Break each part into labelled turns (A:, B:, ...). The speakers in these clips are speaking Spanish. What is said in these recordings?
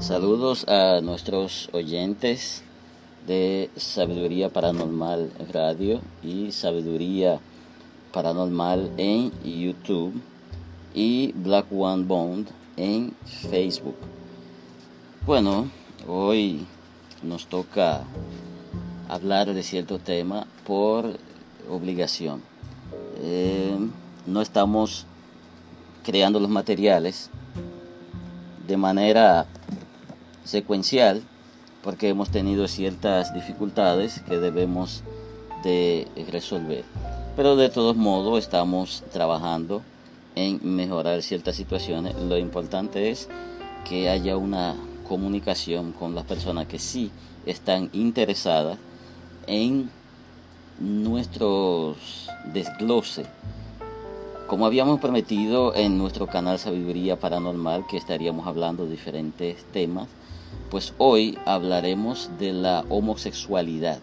A: Saludos a nuestros oyentes de Sabiduría Paranormal Radio y Sabiduría Paranormal en YouTube y Black One Bond en Facebook. Bueno, hoy nos toca hablar de cierto tema por obligación. Eh, no estamos creando los materiales de manera secuencial porque hemos tenido ciertas dificultades que debemos de resolver. Pero de todos modos estamos trabajando en mejorar ciertas situaciones. Lo importante es que haya una comunicación con las personas que sí están interesadas en nuestros desglose. Como habíamos prometido en nuestro canal Sabiduría Paranormal que estaríamos hablando de diferentes temas, pues hoy hablaremos de la homosexualidad,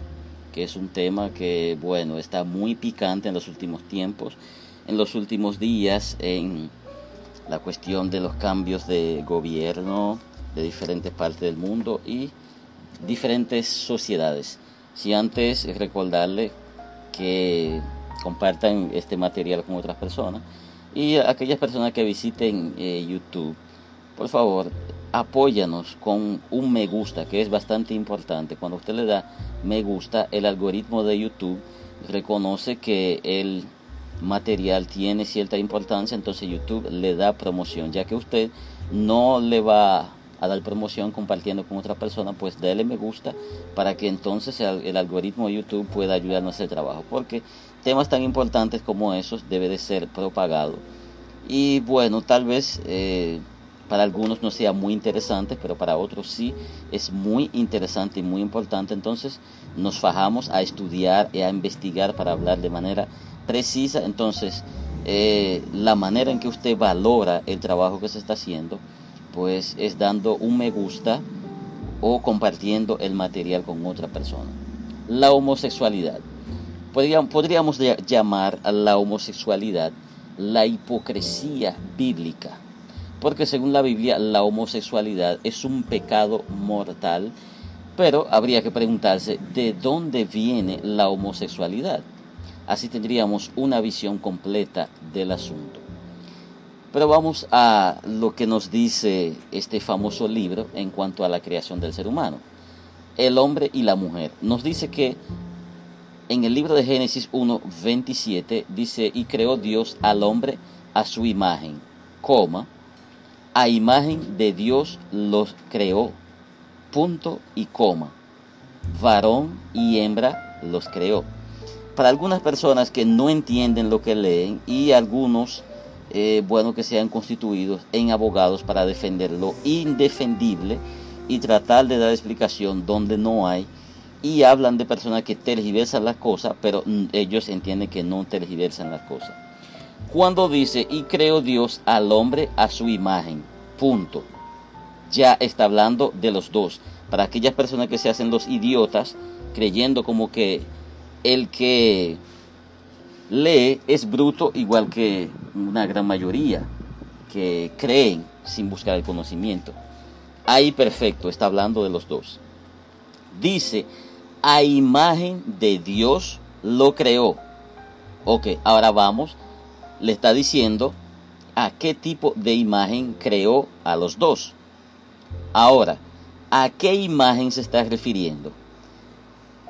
A: que es un tema que, bueno, está muy picante en los últimos tiempos, en los últimos días, en la cuestión de los cambios de gobierno de diferentes partes del mundo y diferentes sociedades. Si antes recordarle que compartan este material con otras personas y aquellas personas que visiten eh, YouTube, por favor, apóyanos con un me gusta, que es bastante importante. Cuando usted le da me gusta, el algoritmo de YouTube reconoce que el material tiene cierta importancia, entonces YouTube le da promoción, ya que usted no le va a dar promoción compartiendo con otra persona, pues déle me gusta para que entonces el, algoritmo de YouTube pueda ayudarnos a hacer trabajo, porque temas tan importantes como esos debe de ser propagado. Y bueno, tal vez eh, para algunos no sea muy interesante, pero para otros sí es muy interesante y muy importante. Entonces nos fajamos a estudiar y a investigar para hablar de manera precisa. Entonces eh, la manera en que usted valora el trabajo que se está haciendo, pues es dando un me gusta o compartiendo el material con otra persona. La homosexualidad. Podríamos llamar a la homosexualidad la hipocresía bíblica porque según la Biblia la homosexualidad es un pecado mortal, pero habría que preguntarse de dónde viene la homosexualidad. Así tendríamos una visión completa del asunto. Pero vamos a lo que nos dice este famoso libro en cuanto a la creación del ser humano. El hombre y la mujer. Nos dice que en el libro de Génesis 1, 27 dice, y creó Dios al hombre a su imagen, coma, a imagen de Dios los creó. Punto y coma. Varón y hembra los creó. Para algunas personas que no entienden lo que leen y algunos, eh, bueno, que sean constituidos en abogados para defender lo indefendible y tratar de dar explicación donde no hay y hablan de personas que tergiversan las cosas, pero ellos entienden que no tergiversan las cosas cuando dice, y creó Dios al hombre a su imagen. Punto. Ya está hablando de los dos. Para aquellas personas que se hacen los idiotas, creyendo como que el que lee es bruto igual que una gran mayoría que creen sin buscar el conocimiento. Ahí perfecto, está hablando de los dos. Dice, a imagen de Dios lo creó. Ok, ahora vamos le está diciendo a qué tipo de imagen creó a los dos. Ahora, ¿a qué imagen se está refiriendo?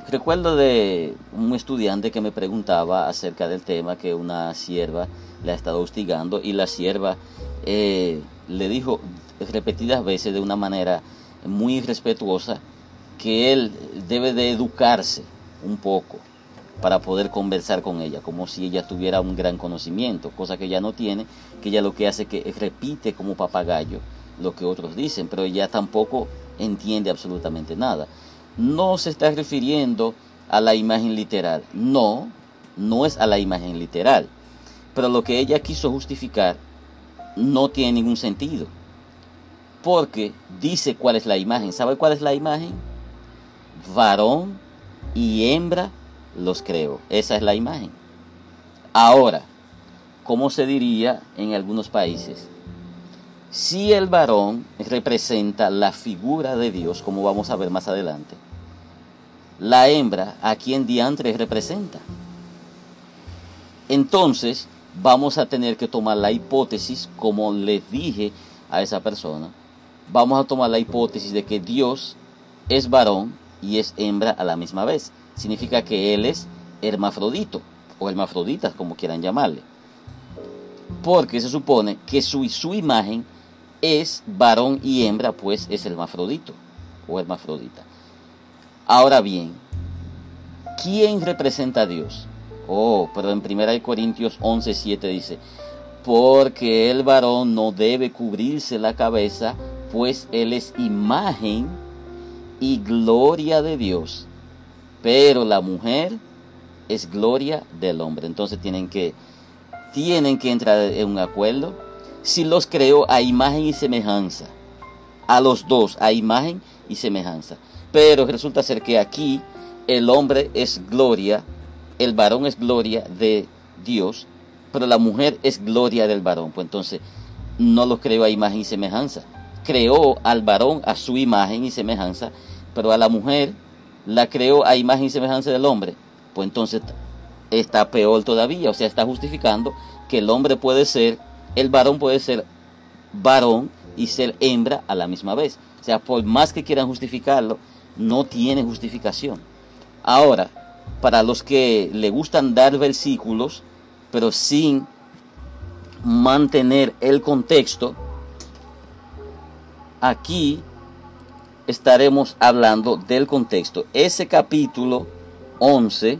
A: Recuerdo de un estudiante que me preguntaba acerca del tema que una sierva le ha estado hostigando y la sierva eh, le dijo repetidas veces de una manera muy respetuosa que él debe de educarse un poco para poder conversar con ella, como si ella tuviera un gran conocimiento, cosa que ella no tiene, que ella lo que hace es que repite como papagayo lo que otros dicen, pero ella tampoco entiende absolutamente nada. No se está refiriendo a la imagen literal, no, no es a la imagen literal, pero lo que ella quiso justificar no tiene ningún sentido, porque dice cuál es la imagen, ¿sabe cuál es la imagen? Varón y hembra los creo. Esa es la imagen. Ahora, ¿cómo se diría en algunos países? si el varón representa la figura de Dios, como vamos a ver más adelante, la hembra a quien diantre representa. Entonces vamos a tener que tomar la hipótesis, como les dije a esa persona, vamos a tomar la hipótesis de que Dios es varón y es hembra a la misma vez. Significa que Él es hermafrodito o hermafroditas, como quieran llamarle. Porque se supone que su, su imagen es varón y hembra, pues es hermafrodito o hermafrodita. Ahora bien, ¿quién representa a Dios? Oh, pero en 1 Corintios 11, 7 dice, porque el varón no debe cubrirse la cabeza, pues él es imagen y gloria de Dios, pero la mujer es gloria del hombre. Entonces tienen que, tienen que entrar en un acuerdo. Si los creó a imagen y semejanza, a los dos, a imagen y semejanza. Pero resulta ser que aquí el hombre es gloria, el varón es gloria de Dios, pero la mujer es gloria del varón. Pues entonces no los creó a imagen y semejanza. Creó al varón a su imagen y semejanza, pero a la mujer la creó a imagen y semejanza del hombre. Pues entonces está peor todavía. O sea, está justificando que el hombre puede ser, el varón puede ser varón y ser hembra a la misma vez. O sea, por más que quieran justificarlo, no tiene justificación. Ahora, para los que le gustan dar versículos, pero sin mantener el contexto, aquí estaremos hablando del contexto. Ese capítulo 11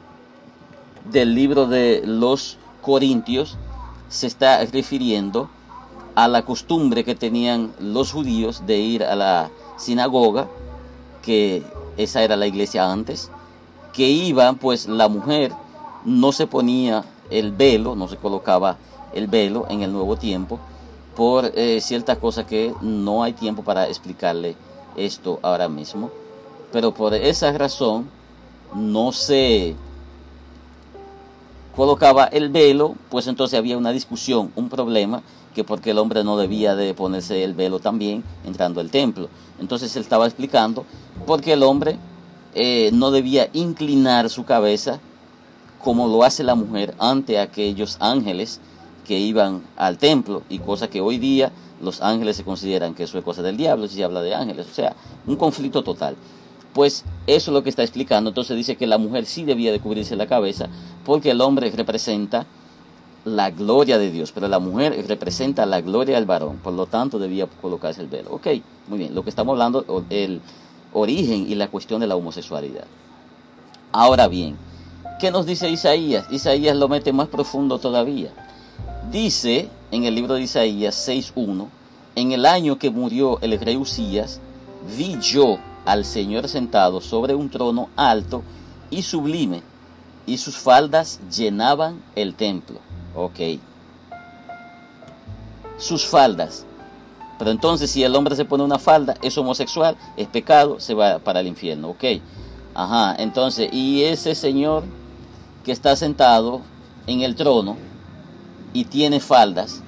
A: del libro de los Corintios se está refiriendo a la costumbre que tenían los judíos de ir a la sinagoga, que esa era la iglesia antes, que iban, pues la mujer no se ponía el velo, no se colocaba el velo en el nuevo tiempo, por eh, ciertas cosas que no hay tiempo para explicarle esto ahora mismo. Pero por esa razón no se colocaba el velo, pues entonces había una discusión, un problema, que porque el hombre no debía de ponerse el velo también entrando al templo. Entonces él estaba explicando porque el hombre eh, no debía inclinar su cabeza como lo hace la mujer ante aquellos ángeles que iban al templo y cosa que hoy día los ángeles se consideran que eso es cosa del diablo si se habla de ángeles, o sea, un conflicto total. Pues eso es lo que está explicando, entonces dice que la mujer sí debía de cubrirse la cabeza porque el hombre representa la gloria de Dios, pero la mujer representa la gloria del varón, por lo tanto debía colocarse el velo. Ok, muy bien, lo que estamos hablando, el origen y la cuestión de la homosexualidad. Ahora bien, ¿qué nos dice Isaías? Isaías lo mete más profundo todavía. Dice en el libro de Isaías 6.1, en el año que murió el rey Usías, vi yo al Señor sentado sobre un trono alto y sublime, y sus faldas llenaban el templo. Ok. Sus faldas. Pero entonces si el hombre se pone una falda, es homosexual, es pecado, se va para el infierno. Ok. Ajá. Entonces, y ese Señor que está sentado en el trono, y tiene faldas,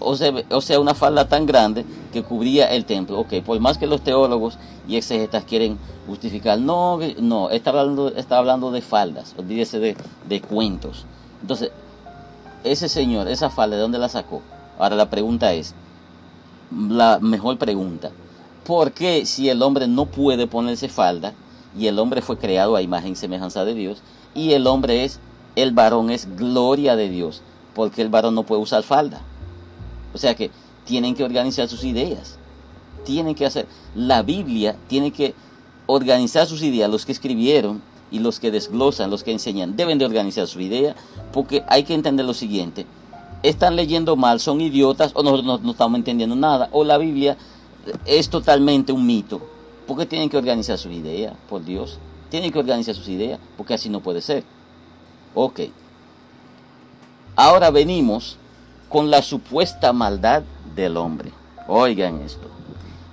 A: o sea, una falda tan grande que cubría el templo. Ok, por más que los teólogos y exegetas quieren justificar, no, no, está hablando, está hablando de faldas, olvídese de, de cuentos. Entonces, ese señor, esa falda, ¿de dónde la sacó? Ahora la pregunta es, la mejor pregunta, ¿por qué si el hombre no puede ponerse falda y el hombre fue creado a imagen y semejanza de Dios y el hombre es, el varón es gloria de Dios? Porque el varón no puede usar falda. O sea que tienen que organizar sus ideas. Tienen que hacer. La Biblia tiene que organizar sus ideas. Los que escribieron y los que desglosan, los que enseñan, deben de organizar su idea porque hay que entender lo siguiente. Están leyendo mal, son idiotas o nosotros no, estamos entendiendo nada. O la Biblia es totalmente un mito. Porque tienen que organizar su idea, por Dios. Tienen que organizar sus ideas porque así no puede ser. Ok. Ahora venimos con la supuesta maldad del hombre. Oigan esto.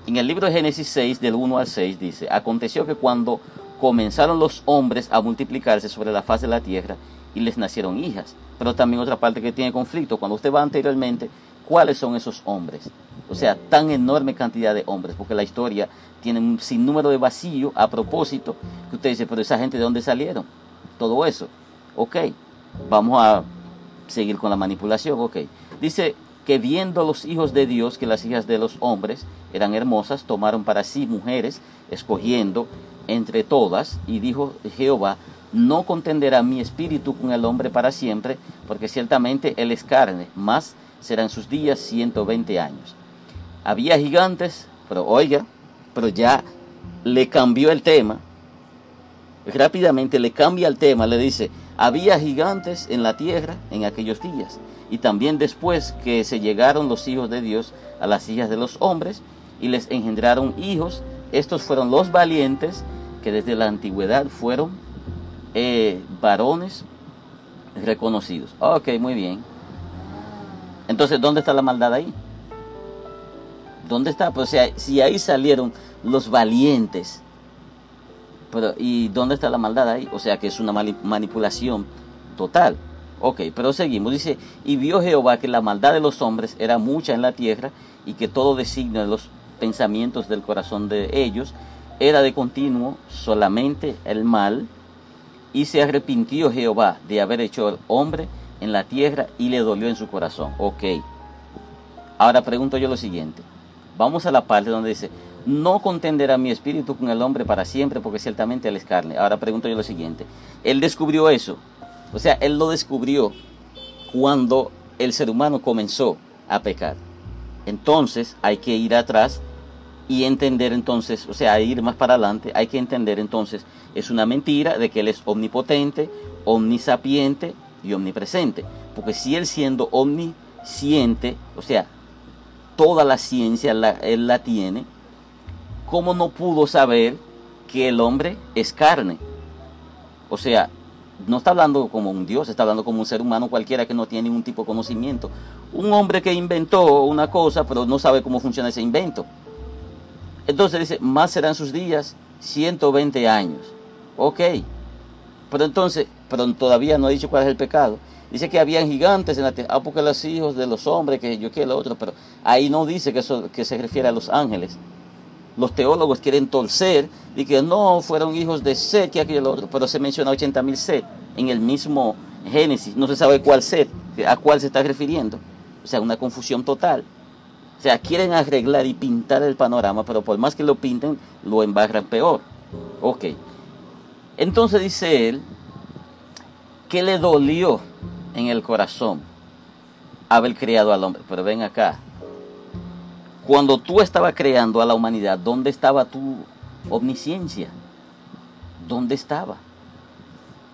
A: En el libro de Génesis 6, del 1 al 6, dice, aconteció que cuando comenzaron los hombres a multiplicarse sobre la faz de la tierra y les nacieron hijas, pero también otra parte que tiene conflicto, cuando usted va anteriormente, ¿cuáles son esos hombres? o sea, tan enorme cantidad de hombres, porque la historia tiene un sinnúmero de vacío a propósito, que usted dice, pero esa gente de dónde salieron, todo eso, ok, vamos a seguir con la manipulación, ok, dice que viendo los hijos de Dios que las hijas de los hombres eran hermosas, tomaron para sí mujeres, escogiendo entre todas, y dijo Jehová, no contenderá mi espíritu con el hombre para siempre, porque ciertamente él es carne, más serán sus días 120 años. Había gigantes, pero oiga, pero ya le cambió el tema. Rápidamente le cambia el tema, le dice, había gigantes en la tierra en aquellos días. Y también después que se llegaron los hijos de Dios a las hijas de los hombres y les engendraron hijos, estos fueron los valientes que desde la antigüedad fueron eh, varones reconocidos. Ok, muy bien. Entonces, ¿dónde está la maldad ahí? ¿Dónde está? Pues si ahí salieron los valientes, pero ¿y dónde está la maldad ahí? O sea que es una manipulación total. Ok, pero seguimos. Dice, y vio Jehová que la maldad de los hombres era mucha en la tierra y que todo designio de los pensamientos del corazón de ellos era de continuo solamente el mal. Y se arrepintió Jehová de haber hecho hombre en la tierra y le dolió en su corazón. Ok. Ahora pregunto yo lo siguiente. Vamos a la parte donde dice, no contenderá mi espíritu con el hombre para siempre, porque ciertamente él es carne. Ahora pregunto yo lo siguiente. Él descubrió eso. O sea, él lo descubrió cuando el ser humano comenzó a pecar. Entonces hay que ir atrás y entender entonces, o sea, ir más para adelante, hay que entender entonces, es una mentira de que Él es omnipotente, omnisapiente y omnipresente. Porque si Él siendo omnisciente, o sea, toda la ciencia Él la tiene, ¿cómo no pudo saber que el hombre es carne? O sea, no está hablando como un Dios, está hablando como un ser humano cualquiera que no tiene ningún tipo de conocimiento. Un hombre que inventó una cosa, pero no sabe cómo funciona ese invento. Entonces dice, más serán sus días 120 años. Ok. Pero entonces, pero todavía no ha dicho cuál es el pecado. Dice que habían gigantes en la tierra. Ah, porque los hijos de los hombres, que yo quiero lo otro. Pero ahí no dice que eso que se refiere a los ángeles. Los teólogos quieren torcer y que no fueron hijos de Seth que aquello lo otro. Pero se menciona 80 mil en el mismo Génesis. No se sabe cuál Seth, a cuál se está refiriendo. O sea, una confusión total. O sea, quieren arreglar y pintar el panorama, pero por más que lo pinten, lo embarran peor. Ok. Entonces dice él que le dolió en el corazón haber criado al hombre. Pero ven acá. Cuando tú estabas creando a la humanidad, ¿dónde estaba tu omnisciencia? ¿Dónde estaba?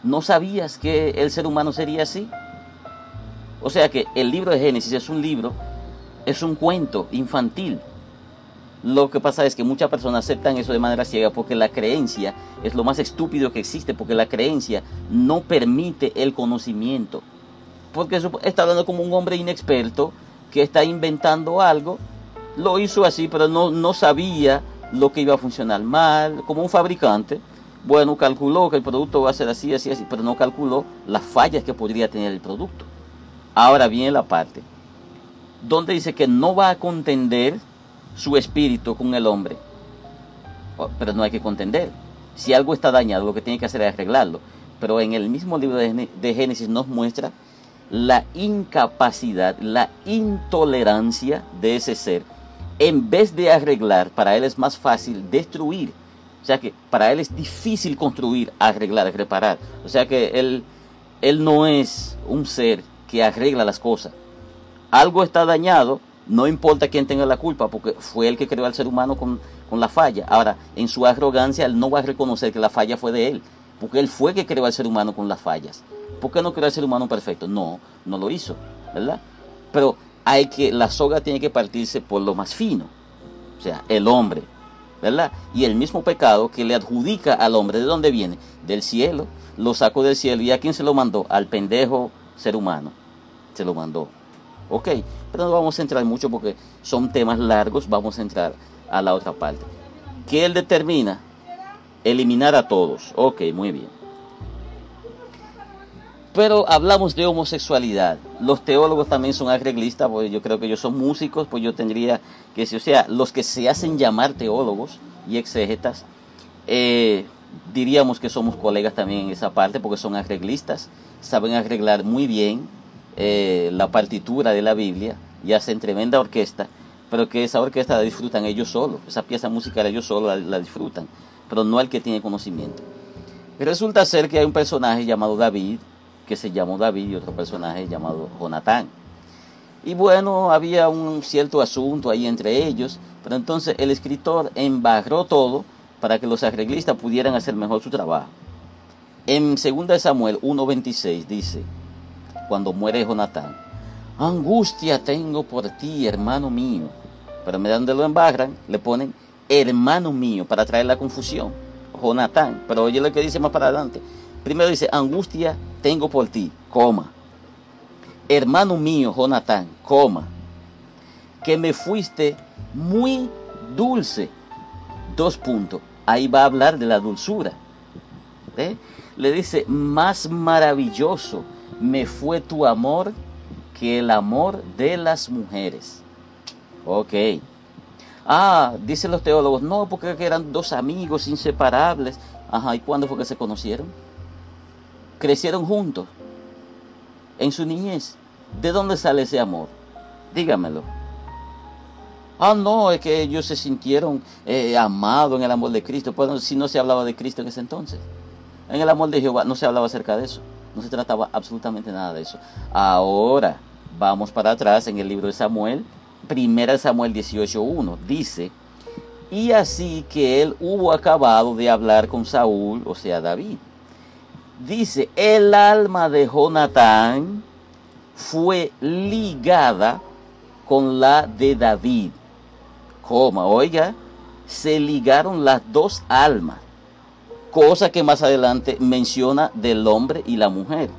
A: ¿No sabías que el ser humano sería así? O sea que el libro de Génesis es un libro es un cuento infantil. Lo que pasa es que muchas personas aceptan eso de manera ciega porque la creencia es lo más estúpido que existe, porque la creencia no permite el conocimiento. Porque está hablando como un hombre inexperto que está inventando algo, lo hizo así, pero no, no sabía lo que iba a funcionar mal, como un fabricante. Bueno, calculó que el producto va a ser así, así, así, pero no calculó las fallas que podría tener el producto. Ahora viene la parte donde dice que no va a contender su espíritu con el hombre. Oh, pero no hay que contender. Si algo está dañado, lo que tiene que hacer es arreglarlo. Pero en el mismo libro de Génesis nos muestra la incapacidad, la intolerancia de ese ser. En vez de arreglar, para él es más fácil destruir. O sea que para él es difícil construir, arreglar, reparar. O sea que él, él no es un ser que arregla las cosas algo está dañado, no importa quién tenga la culpa, porque fue el que creó al ser humano con, la falla. Ahora, en su arrogancia, él no va a reconocer que la falla fue de él, porque él fue que creó al ser humano con las fallas. ¿Por qué no creó al ser humano perfecto? No, no lo hizo, ¿verdad? Pero hay que, la soga tiene que partirse por lo más fino, o sea, el hombre, ¿verdad? Y el mismo pecado que le adjudica al hombre, ¿de dónde viene? Del cielo, lo sacó del cielo. ¿Y a quién se lo mandó? Al pendejo ser humano. Se lo mandó. Ok, pero no vamos a entrar mucho porque son temas largos, vamos a entrar a la otra parte. ¿Qué él determina? Eliminar a todos. Ok, muy bien. Pero hablamos de homosexualidad los teólogos también son arreglistas, pues yo creo que ellos son músicos, pues yo tendría que decir, o sea, los que se hacen llamar teólogos y exégetas, eh, diríamos que somos colegas también en esa parte porque son arreglistas, saben arreglar muy bien eh, la partitura de la Biblia y hacen tremenda orquesta, pero que esa orquesta la disfrutan ellos solos, esa pieza musical ellos solos la, la disfrutan, pero no el que tiene conocimiento. Resulta ser que hay un personaje llamado David, que se llamó David, y otro personaje llamado Jonatán. Y bueno, había un cierto asunto ahí entre ellos, pero entonces el escritor embarró todo para que los arreglistas pudieran hacer mejor su trabajo. En 2 Samuel 1.26 dice, cuando muere Jonatán, angustia tengo por ti, hermano mío. Pero me donde lo embarran, le ponen hermano mío para traer la confusión. Jonatán, pero oye lo que dice más para adelante. Primero dice, angustia tengo por ti, coma. Hermano mío, Jonatán, coma. Que me fuiste muy dulce. Dos puntos. Ahí va a hablar de la dulzura. Le dice, más maravilloso me fue tu amor que el amor de las mujeres. Ok. Ah, dicen los teólogos, no, porque eran dos amigos inseparables. Ajá, ¿y cuándo fue que se conocieron? Crecieron juntos en su niñez. ¿De dónde sale ese amor? Dígamelo. Ah, no, es que ellos se sintieron eh, amados en el amor de Cristo. Pues si no se hablaba de Cristo en ese entonces. En el amor de Jehová no se hablaba acerca de eso. No se trataba absolutamente nada de eso. Ahora, vamos para atrás en el libro de Samuel, 1 Samuel 18.1. Dice, y así que él hubo acabado de hablar con Saúl, o sea, David. Dice, el alma de Jonatán fue ligada con la de David. Coma, oiga, se ligaron las dos almas. Cosa que más adelante menciona del hombre y la mujer.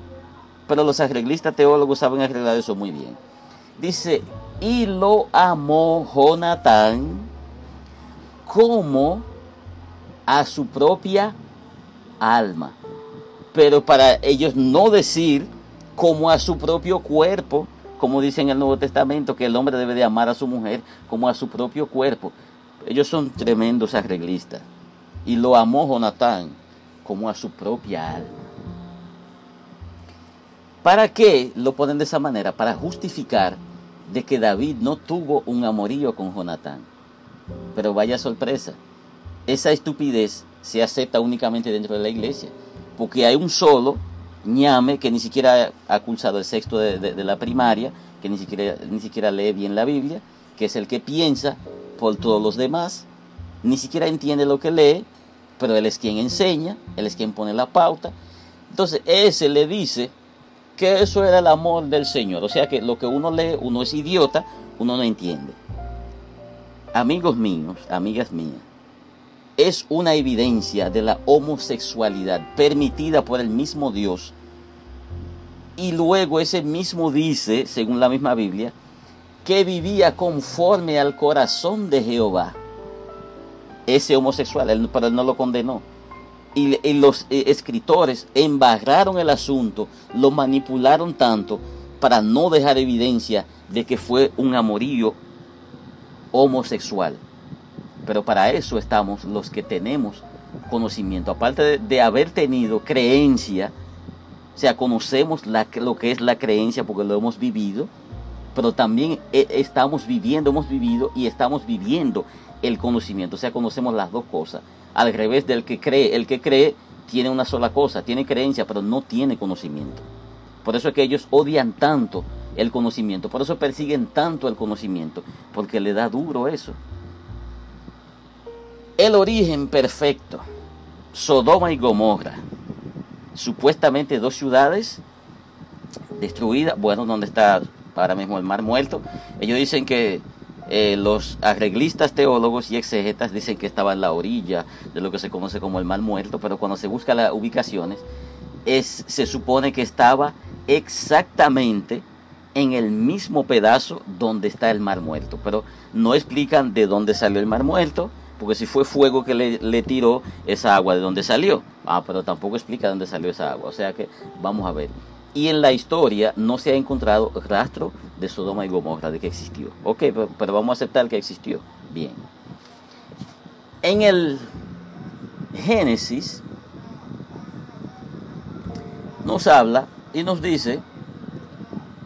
A: Pero los arreglistas teólogos saben arreglar eso muy bien. Dice, y lo amó Jonatán como a su propia alma. Pero para ellos no decir como a su propio cuerpo, como dice en el Nuevo Testamento, que el hombre debe de amar a su mujer como a su propio cuerpo. Ellos son tremendos arreglistas. Y lo amó Jonatán como a su propia alma. ¿Para qué lo ponen de esa manera? Para justificar de que David no tuvo un amorío con Jonatán. Pero vaya sorpresa, esa estupidez se acepta únicamente dentro de la iglesia, porque hay un solo ñame que ni siquiera ha cursado el sexto de, la primaria, que ni siquiera, ni siquiera lee bien la Biblia, que es el que piensa por todos los demás, ni siquiera entiende lo que lee, pero él es quien enseña, él es quien pone la pauta. Entonces ese le dice que eso era el amor del Señor. O sea que lo que uno lee, uno es idiota, uno no entiende. Amigos míos, amigas mías, es una evidencia de la homosexualidad permitida por el mismo Dios. Y luego ese mismo dice, según la misma Biblia, que vivía conforme al corazón de Jehová. Ese homosexual, él, pero él no lo condenó. Y, los eh, escritores embarraron el asunto, lo manipularon tanto para no dejar evidencia de que fue un amorío homosexual. Pero para eso estamos los que tenemos conocimiento. Aparte de, haber tenido creencia, o sea, conocemos lo que es la creencia porque lo hemos vivido, pero también eh, estamos viviendo, hemos vivido y estamos viviendo el conocimiento. O sea, conocemos las dos cosas. Al revés del que cree, el que cree tiene una sola cosa, tiene creencia, pero no tiene conocimiento. Por eso es que ellos odian tanto el conocimiento, por eso persiguen tanto el conocimiento, porque le da duro eso. El origen perfecto, Sodoma y Gomorra, supuestamente dos ciudades destruidas, bueno, donde está ahora mismo el mar muerto. Ellos dicen que eh, los arreglistas teólogos y exegetas dicen que estaba en la orilla de lo que se conoce como el mar muerto, pero cuando se busca las ubicaciones, es, se supone que estaba exactamente en el mismo pedazo donde está el mar muerto, pero no explican de dónde salió el mar muerto, porque si fue fuego que le, tiró esa agua, ¿de dónde salió? Ah, pero tampoco explica de dónde salió esa agua. O sea que vamos a ver. y en la historia no se ha encontrado rastro de Sodoma y Gomorra, de que existió. Ok, pero, vamos a aceptar que existió. Bien. En el Génesis nos habla y nos dice,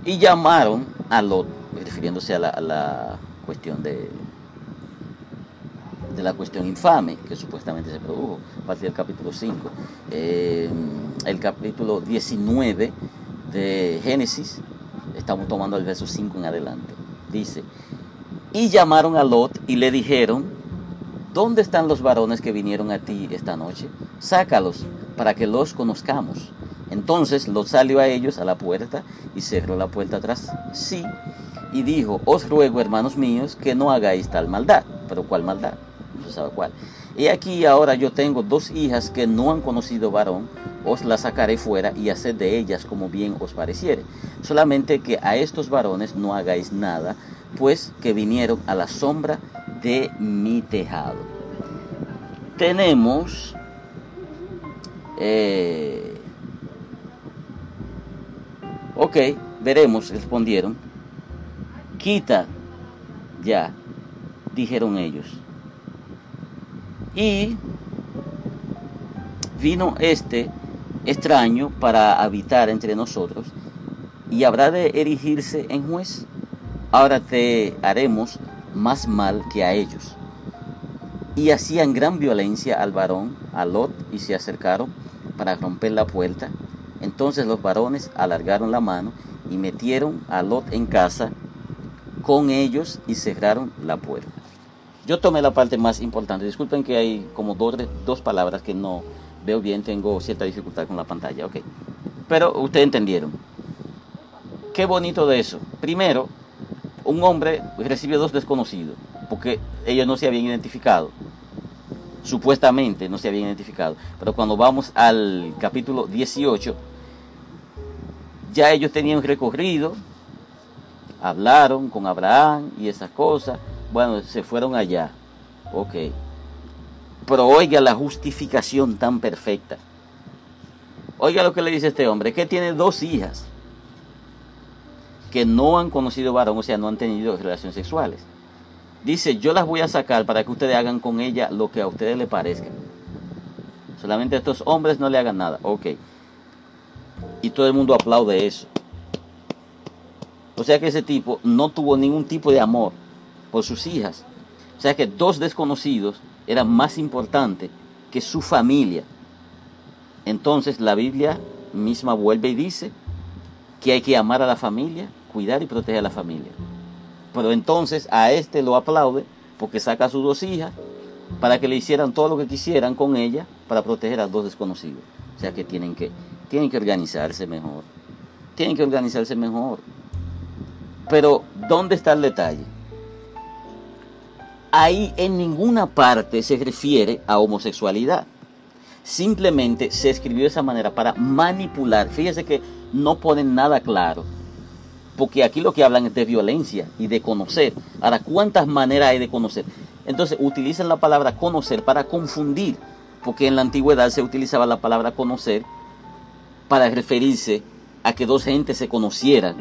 A: y llamaron a Lot, refiriéndose a la cuestión de, de la cuestión infame que supuestamente se produjo, a partir del capítulo 5. Eh, el capítulo 19 de Génesis, estamos tomando el verso 5 en adelante, dice, y llamaron a Lot y le dijeron, ¿dónde están los varones que vinieron a ti esta noche? Sácalos para que los conozcamos. Entonces Lot salió a ellos a la puerta y cerró la puerta atrás sí y dijo, os ruego, hermanos míos, que no hagáis tal maldad. Pero ¿cuál maldad? No sabe cuál. Y aquí ahora yo tengo dos hijas que no han conocido varón, os las sacaré fuera y haced de ellas como bien os pareciere. Solamente que a estos varones no hagáis nada, pues que vinieron a la sombra de mi tejado. Tenemos eh, ok, veremos, respondieron. Quita ya, dijeron ellos. Y vino este extraño para habitar entre nosotros y habrá de erigirse en juez. Ahora te haremos más mal que a ellos. Y hacían gran violencia al varón, a Lot, y se acercaron para romper la puerta. Entonces los varones alargaron la mano y metieron a Lot en casa con ellos y cerraron la puerta. Yo tomé la parte más importante. Disculpen que hay como dos, dos palabras que no veo bien, tengo cierta dificultad con la pantalla. Ok. Pero ustedes entendieron. Qué bonito de eso. Primero, un hombre recibe dos desconocidos, porque ellos no se habían identificado. Supuestamente no se habían identificado. Pero cuando vamos al capítulo 18, ya ellos tenían recorrido, hablaron con Abraham y esas cosas. Bueno, se fueron allá. Ok. Pero oiga la justificación tan perfecta. Oiga lo que le dice este hombre, que tiene dos hijas que no han conocido varón, o sea, no han tenido relaciones sexuales. Dice, yo las voy a sacar para que ustedes hagan con ella lo que a ustedes les parezca. Solamente a estos hombres no le hagan nada. Ok. Y todo el mundo aplaude eso. O sea que ese tipo no tuvo ningún tipo de amor por sus hijas. O sea que dos desconocidos eran más importantes que su familia. Entonces la Biblia misma vuelve y dice que hay que amar a la familia, cuidar y proteger a la familia. Pero entonces a este lo aplaude porque saca a sus dos hijas para que le hicieran todo lo que quisieran con ella para proteger a dos desconocidos. O sea que tienen que, tienen que organizarse mejor. Tienen que organizarse mejor. Pero, ¿dónde está el detalle? Ahí en ninguna parte se refiere a homosexualidad. Simplemente se escribió de esa manera para manipular. Fíjese que no ponen nada claro. Porque aquí lo que hablan es de violencia y de conocer. Ahora, ¿cuántas maneras hay de conocer? Entonces utilizan la palabra conocer para confundir. Porque en la antigüedad se utilizaba la palabra conocer para referirse a que dos gentes se conocieran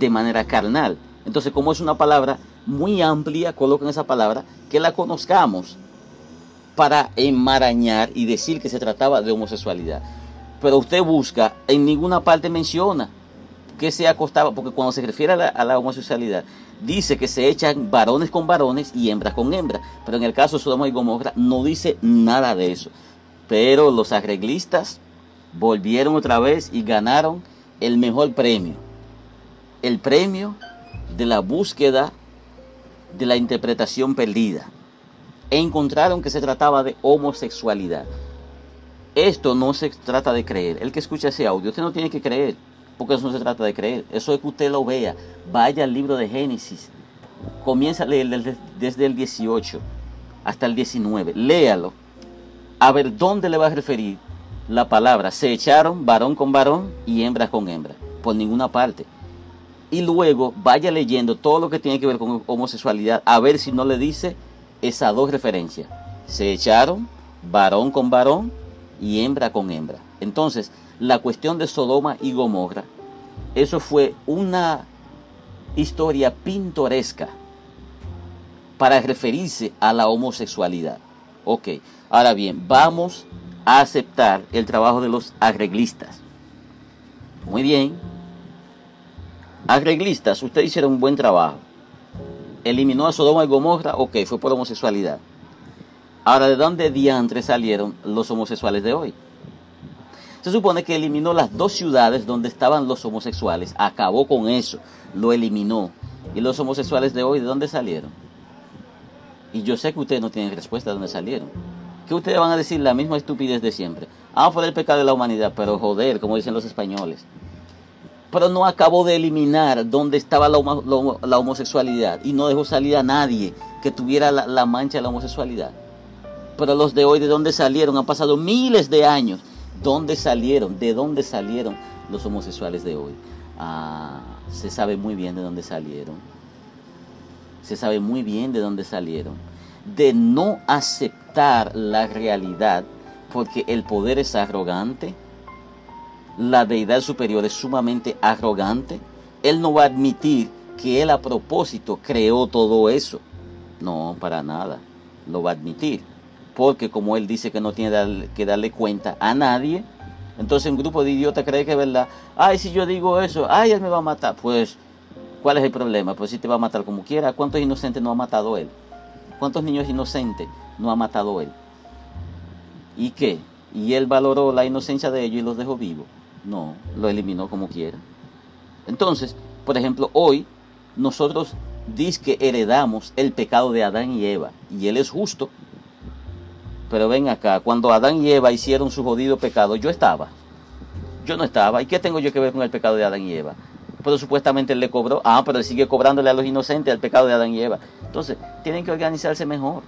A: de manera carnal. Entonces, como es una palabra muy amplia, colocan esa palabra, que la conozcamos para enmarañar y decir que se trataba de homosexualidad. Pero usted busca, en ninguna parte menciona que se acostaba, porque cuando se refiere a la, homosexualidad, dice que se echan varones con varones y hembras con hembras. Pero en el caso de Sodoma y Gomorra no dice nada de eso. Pero los arreglistas volvieron otra vez y ganaron el mejor premio. El premio de la búsqueda de la interpretación perdida. E encontraron que se trataba de homosexualidad. Esto no se trata de creer. El que escucha ese audio, usted no tiene que creer, porque eso no se trata de creer. Eso es que usted lo vea. Vaya al libro de Génesis. Comienza a leer desde el 18 hasta el 19. Léalo. A ver dónde le va a referir la palabra. Se echaron varón con varón y hembra con hembra. Por ninguna parte. Y luego vaya leyendo todo lo que tiene que ver con homosexualidad. A ver si no le dice esas dos referencias. Se echaron varón con varón y hembra con hembra. Entonces, la cuestión de Sodoma y Gomorra, eso fue una historia pintoresca para referirse a la homosexualidad. Ok, ahora bien, vamos a aceptar el trabajo de los arreglistas. Muy bien. Arreglistas, ustedes hicieron un buen trabajo. Eliminó a Sodoma y Gomorra, ok, fue por homosexualidad. Ahora, ¿de dónde diantres salieron los homosexuales de hoy? Se supone que eliminó las dos ciudades donde estaban los homosexuales, acabó con eso, lo eliminó. ¿Y los homosexuales de hoy de dónde salieron? Y yo sé que ustedes no tienen respuesta de dónde salieron. ¿Qué ustedes van a decir la misma estupidez de siempre? Ah, por el pecado de la humanidad, pero joder, como dicen los españoles. Pero no acabó de eliminar dónde estaba la, homosexualidad y no dejó salir a nadie que tuviera la, la mancha de la homosexualidad. Pero los de hoy, ¿de dónde salieron? Han pasado miles de años ¿Dónde salieron? ¿De dónde salieron los homosexuales de hoy? Ah, se sabe muy bien de dónde salieron. Se sabe muy bien de dónde salieron. De no aceptar la realidad porque el poder es arrogante. La deidad superior es sumamente arrogante. Él no va a admitir que él a propósito creó todo eso. No, para nada. Lo va a admitir porque como él dice que no tiene que darle cuenta a nadie, entonces un grupo de idiotas cree que es verdad. Ay, si yo digo eso, ay, él me va a matar. Pues, ¿cuál es el problema? Pues si te va a matar como quiera. ¿Cuántos inocentes no ha matado él? ¿Cuántos niños inocentes no ha matado él? ¿Y qué? ¿Y él valoró la inocencia de ellos y los dejó vivos? No, lo eliminó como quiera. Entonces, por ejemplo, hoy nosotros que heredamos el pecado de Adán y Eva. Y él es justo pero ven acá, cuando Adán y Eva hicieron su jodido pecado, yo estaba. Yo no estaba. ¿Y qué tengo yo que ver con el pecado de Adán y Eva? Pero supuestamente él le cobró. Ah, pero él sigue cobrándole a los inocentes el pecado de Adán y Eva. Entonces, tienen que organizarse mejor.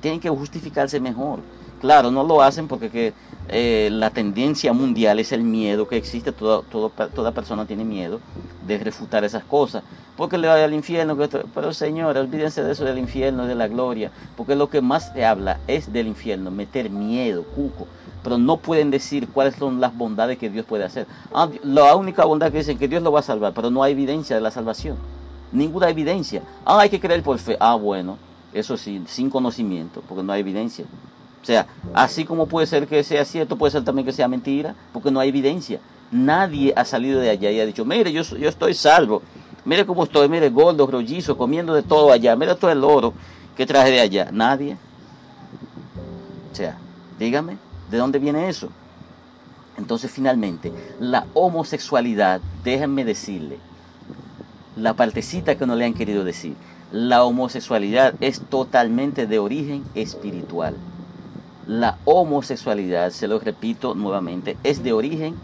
A: Tienen que justificarse mejor. Claro, no lo hacen porque eh, la tendencia mundial es el miedo que existe. Todo, toda persona tiene miedo de refutar esas cosas. Porque le vaya al infierno. Pero Señor, olvídense de eso del infierno, de la gloria. Porque lo que más se habla es del infierno, meter miedo, cuco. Pero no pueden decir cuáles son las bondades que Dios puede hacer. Ah, la única bondad que dicen que Dios lo va a salvar, pero no hay evidencia de la salvación. Ninguna evidencia. Ah, hay que creer por fe. Ah, bueno, eso sí, sin conocimiento, porque no hay evidencia. O sea, así como puede ser que sea cierto, puede ser también que sea mentira, porque no hay evidencia. Nadie ha salido de allá y ha dicho, mire, yo, yo estoy salvo. Mire cómo estoy, mire, gordo, rollizo, comiendo de todo allá. Mire todo el oro que traje de allá. Nadie. O sea, dígame, ¿de dónde viene eso? Entonces, finalmente, la homosexualidad, déjenme decirle, la partecita que no le han querido decir, la homosexualidad es totalmente de origen espiritual. La homosexualidad, se lo repito nuevamente, es de origen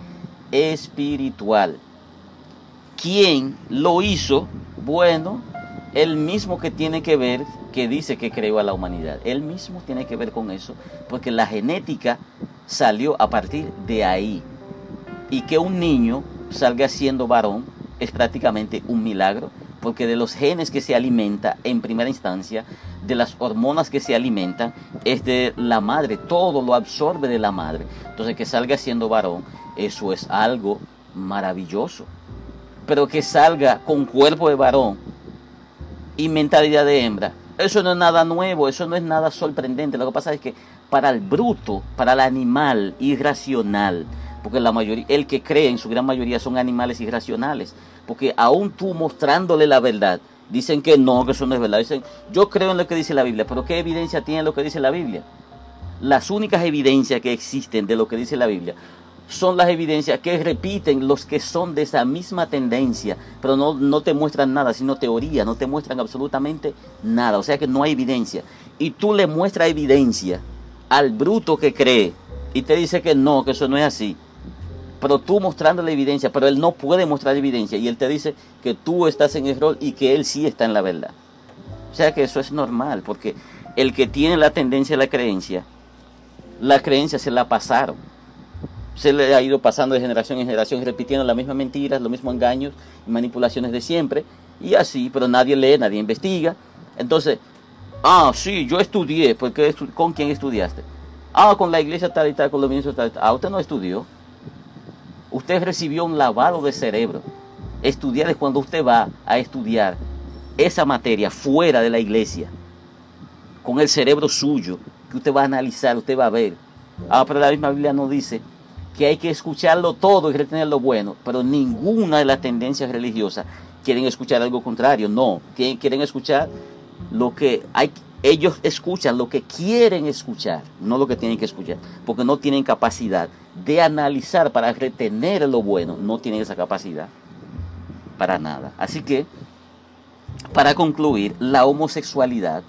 A: espiritual. ¿Quién lo hizo? Bueno, el mismo que tiene que ver, que dice que creó a la humanidad. Él mismo tiene que ver con eso, porque la genética salió a partir de ahí. Y que un niño salga siendo varón es prácticamente un milagro, porque de los genes que se alimenta en primera instancia, de las hormonas que se alimentan, es de la madre, todo lo absorbe de la madre. Entonces que salga siendo varón, eso es algo maravilloso. Pero que salga con cuerpo de varón y mentalidad de hembra, eso no es nada nuevo, eso no es nada sorprendente. Lo que pasa es que para el bruto, para el animal irracional, porque la mayoría, el que cree en su gran mayoría son animales irracionales, porque aún tú mostrándole la verdad, dicen que no, que eso no es verdad, dicen, yo creo en lo que dice la Biblia, pero ¿qué evidencia tiene lo que dice la Biblia? Las únicas evidencias que existen de lo que dice la Biblia son las evidencias que repiten los que son de esa misma tendencia, pero no, no te muestran nada, sino teoría, no te muestran absolutamente nada, o sea que no hay evidencia. Y tú le muestras evidencia al bruto que cree y te dice que no, que eso no es así pero tú mostrando la evidencia, pero él no puede mostrar evidencia y él te dice que tú estás en error y que él sí está en la verdad. O sea que eso es normal, porque el que tiene la tendencia a la creencia, la creencia se la pasaron. Se le ha ido pasando de generación en generación, repitiendo las mismas mentiras, los mismos engaños y manipulaciones de siempre, y así, pero nadie lee, nadie investiga. Entonces, ah, sí, yo estudié, porque ¿con quién estudiaste? Ah, con la iglesia tal y tal, con los ministros tal y tal. Ah, usted no estudió. Usted recibió un lavado de cerebro. Estudiar es cuando usted va a estudiar esa materia fuera de la iglesia, con el cerebro suyo, que usted va a analizar, usted va a ver. Ah, pero la misma Biblia no dice que hay que escucharlo todo y retener lo bueno, pero ninguna de las tendencias religiosas quieren escuchar algo contrario, no, quieren escuchar lo que hay, ellos escuchan lo que quieren escuchar, no lo que tienen que escuchar, porque no tienen capacidad de analizar para retener lo bueno, no tienen esa capacidad para nada. Así que, para concluir, la homosexualidad,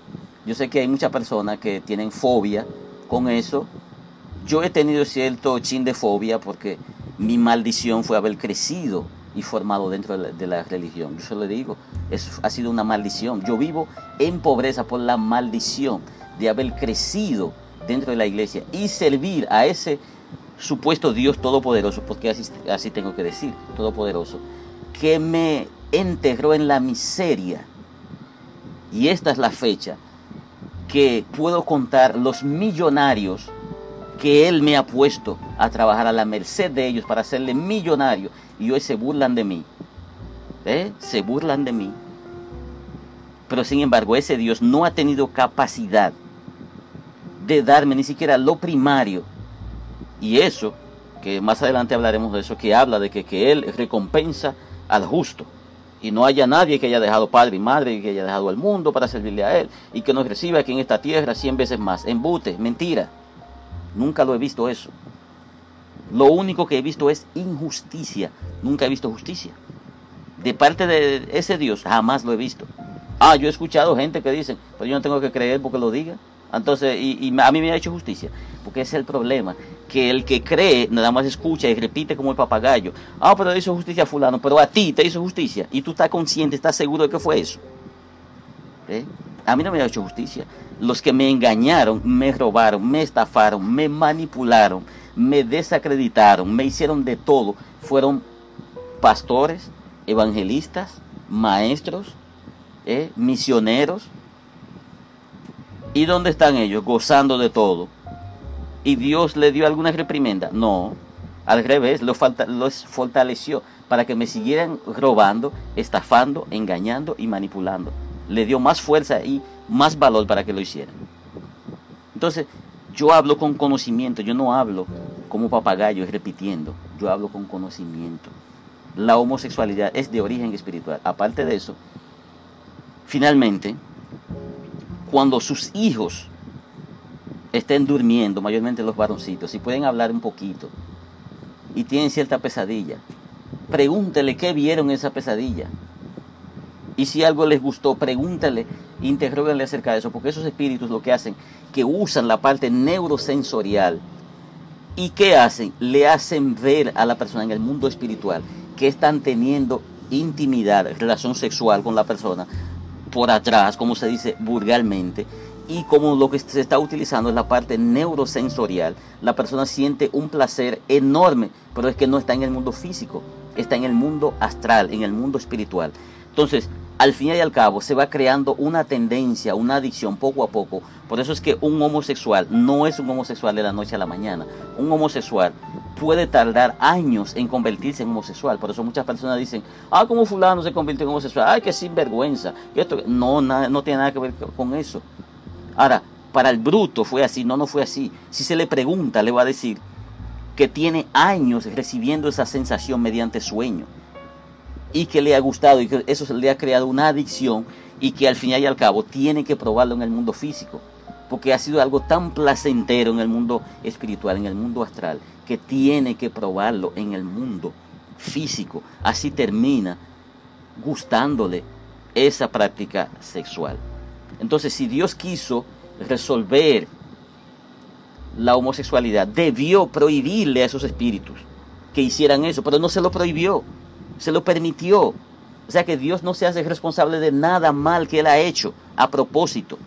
A: yo sé que hay muchas personas que tienen fobia con eso, yo he tenido cierto chin de fobia porque mi maldición fue haber crecido y formado dentro de la, religión. Yo se lo digo, ha sido una maldición. Yo vivo en pobreza por la maldición de haber crecido dentro de la iglesia y servir a ese supuesto Dios todopoderoso, porque así, tengo que decir, todopoderoso, que me enterró en la miseria. Y esta es la fecha que puedo contar los millonarios que Él me ha puesto a trabajar a la merced de ellos para hacerle millonario y hoy se burlan de mí. ¿Eh? Se burlan de mí. Pero sin embargo, ese Dios no ha tenido capacidad de darme ni siquiera lo primario. Y eso, que más adelante hablaremos de eso, que habla de que, que Él recompensa al justo. Y no haya nadie que haya dejado padre y madre y que haya dejado al mundo para servirle a Él. Y que nos reciba aquí en esta tierra cien veces más. Embute, mentira. Nunca lo he visto eso. Lo único que he visto es injusticia. Nunca he visto justicia. De parte de ese Dios, jamás lo he visto. Ah, yo he escuchado gente que dicen, pero yo no tengo que creer porque lo diga. Entonces, y, a mí me ha hecho justicia. Porque ese es el problema. Que el que cree nada más escucha y repite como el papagayo. Ah, pero hizo justicia a fulano, pero a ti te hizo justicia. Y tú estás consciente, estás seguro de que fue eso. A mí no me ha hecho justicia. Los que me engañaron, me robaron, me estafaron, me manipularon, me desacreditaron, me hicieron de todo, fueron pastores, evangelistas, maestros, ¿eh? misioneros. ¿Y dónde están ellos? Gozando de todo. ¿Y Dios le dio alguna reprimenda? No, al revés, los, los fortaleció para que me siguieran robando, estafando, engañando y manipulando. Le dio más fuerza y más valor para que lo hicieran. Entonces, yo hablo con conocimiento, yo no hablo como papagayo repitiendo, yo hablo con conocimiento. La homosexualidad es de origen espiritual. Aparte de eso, finalmente, cuando sus hijos estén durmiendo, mayormente los varoncitos, y pueden hablar un poquito, y tienen cierta pesadilla, pregúntele qué vieron en esa pesadilla. Y si algo les gustó, pregúntale, interroguenle acerca de eso, porque esos espíritus lo que hacen, que usan la parte neurosensorial. ¿Y qué hacen? Le hacen ver a la persona en el mundo espiritual que están teniendo intimidad, relación sexual con la persona por atrás, como se dice vulgarmente, y como lo que se está utilizando es la parte neurosensorial, la persona siente un placer enorme, pero es que no está en el mundo físico, está en el mundo astral, en el mundo espiritual. Entonces, al fin y al cabo se va creando una tendencia, una adicción poco a poco. Por eso es que un homosexual no es un homosexual de la noche a la mañana. Un homosexual puede tardar años en convertirse en homosexual. Por eso muchas personas dicen, ah, como fulano se convirtió en homosexual, ay, que sinvergüenza. esto, no, no tiene nada que ver con eso. Ahora, para el bruto fue así, no, no fue así. Si se le pregunta, le va a decir que tiene años recibiendo esa sensación mediante sueño y que le ha gustado y que eso le ha creado una adicción y que al fin y al cabo tiene que probarlo en el mundo físico, porque ha sido algo tan placentero en el mundo espiritual, en el mundo astral, que tiene que probarlo en el mundo físico. Así termina gustándole esa práctica sexual. Entonces, si Dios quiso resolver la homosexualidad, debió prohibirle a esos espíritus que hicieran eso, pero no se lo prohibió se lo permitió. O sea que Dios no se hace responsable de nada mal que Él ha hecho a propósito.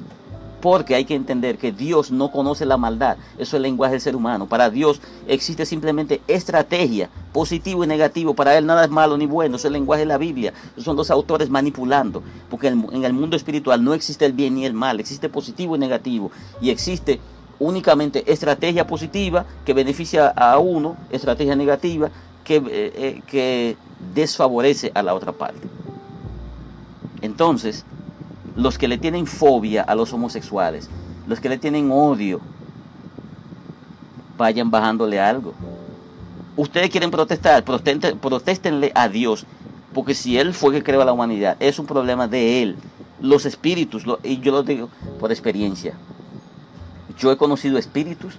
A: Porque hay que entender que Dios no conoce la maldad. Eso es el lenguaje del ser humano. Para Dios existe simplemente estrategia, positivo y negativo. Para Él nada es malo ni bueno. Eso es el lenguaje de la Biblia. son los autores manipulando. Porque en el mundo espiritual no existe el bien ni el mal. Existe positivo y negativo. Y existe únicamente estrategia positiva que beneficia a uno, estrategia negativa que, eh, eh, que desfavorece a la otra parte. Entonces, los que le tienen fobia a los homosexuales, los que le tienen odio, vayan bajándole algo. Ustedes quieren protestar, protéstenle a Dios, porque si Él fue que creó a la humanidad, es un problema de Él. Los espíritus, y yo lo digo por experiencia, yo he conocido espíritus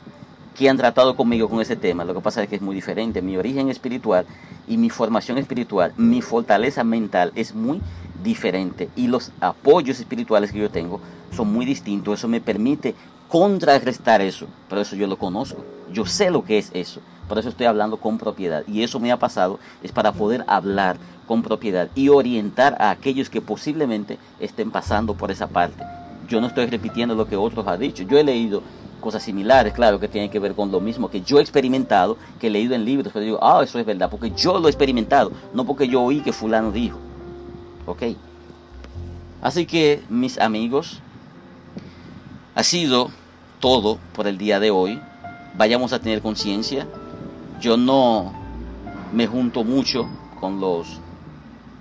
A: que han tratado conmigo con ese tema. Lo que pasa es que es muy diferente. Mi origen espiritual y mi formación espiritual, mi fortaleza mental es muy diferente. Y los apoyos espirituales que yo tengo son muy distintos. Eso me permite contrarrestar eso. Pero eso yo lo conozco. Yo sé lo que es eso. Por eso estoy hablando con propiedad. Y eso me ha pasado es para poder hablar con propiedad y orientar a aquellos que posiblemente estén pasando por esa parte. Yo no estoy repitiendo lo que otros han dicho. Yo he leído cosas similares, claro, que tienen que ver con lo mismo que yo he experimentado, que he leído en libros, pero digo, ah, eso es verdad, porque yo lo he experimentado, no porque yo oí que fulano dijo. ¿Ok? Así que, mis amigos, ha sido todo por el día de hoy. Vayamos a tener conciencia. Yo no me junto mucho con los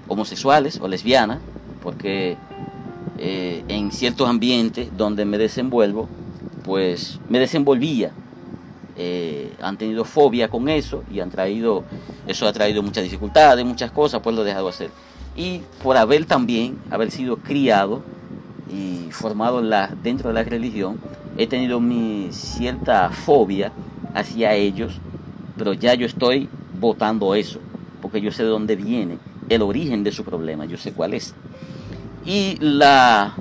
A: homosexuales o lesbianas, porque eh, en ciertos ambientes donde me desenvuelvo, pues me desenvolvía. Eh, han tenido fobia con eso y han traído, eso ha traído muchas dificultades, muchas cosas, pues lo he dejado hacer. Y por haber también, haber sido criado y formado dentro de la religión, he tenido mi cierta fobia hacia ellos, pero ya yo estoy votando eso, porque yo sé de dónde viene el origen de su problema, yo sé cuál es. Y la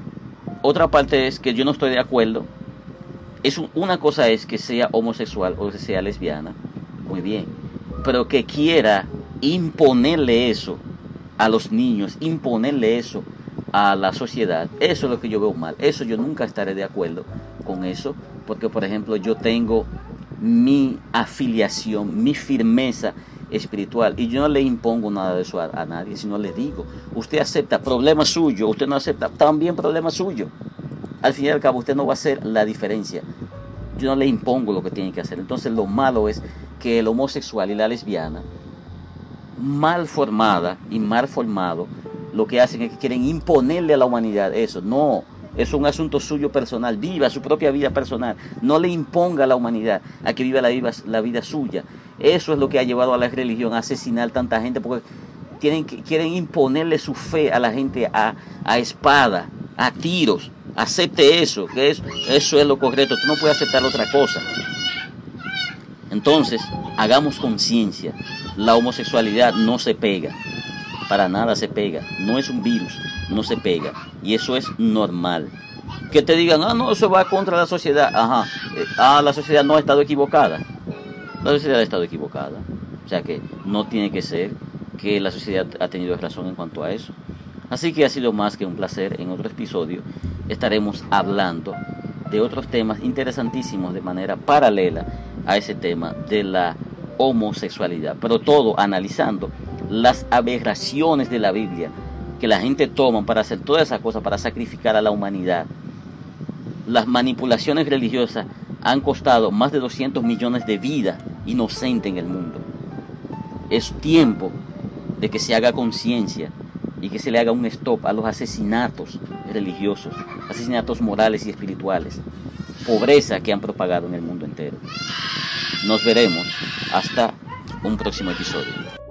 A: otra parte es que yo no estoy de acuerdo es una cosa es que sea homosexual o que sea lesbiana, muy bien, pero que quiera imponerle eso a los niños, imponerle eso a la sociedad, eso es lo que yo veo mal. Eso yo nunca estaré de acuerdo con eso, porque por ejemplo yo tengo mi afiliación, mi firmeza espiritual y yo no le impongo nada de eso a, nadie, sino le digo, usted acepta problema suyo, usted no acepta, también problema suyo al fin y al cabo usted no va a hacer la diferencia. Yo no le impongo lo que tiene que hacer. Entonces lo malo es que el homosexual y la lesbiana, mal formada y mal formado, lo que hacen es que quieren imponerle a la humanidad eso. No, es un asunto suyo personal. Viva su propia vida personal. No le imponga a la humanidad a que viva la vida, la vida suya. Eso es lo que ha llevado a la religión a asesinar tanta gente porque tienen, quieren imponerle su fe a la gente a, a espada, a tiros. Acepte eso, que eso, eso es lo correcto. Tú no puedes aceptar otra cosa. Entonces, hagamos conciencia. La homosexualidad no se pega. Para nada se pega. No es un virus. No se pega. Y eso es normal. Que te digan, ah, no, eso va contra la sociedad. Ajá. Eh, ah, la sociedad no ha estado equivocada. La sociedad ha estado equivocada. O sea que no tiene que ser que la sociedad ha tenido razón en cuanto a eso. Así que ha sido más que un placer. En otro episodio estaremos hablando de otros temas interesantísimos de manera paralela a ese tema de la homosexualidad, pero todo analizando las aberraciones de la Biblia que la gente toma para hacer todas esas cosas, para sacrificar a la humanidad. Las manipulaciones religiosas han costado más de 200 millones de vidas inocentes en el mundo. Es tiempo de que se haga conciencia y que se le haga un stop a los asesinatos religiosos, asesinatos morales y espirituales, pobreza que han propagado en el mundo entero. Nos veremos hasta un próximo episodio.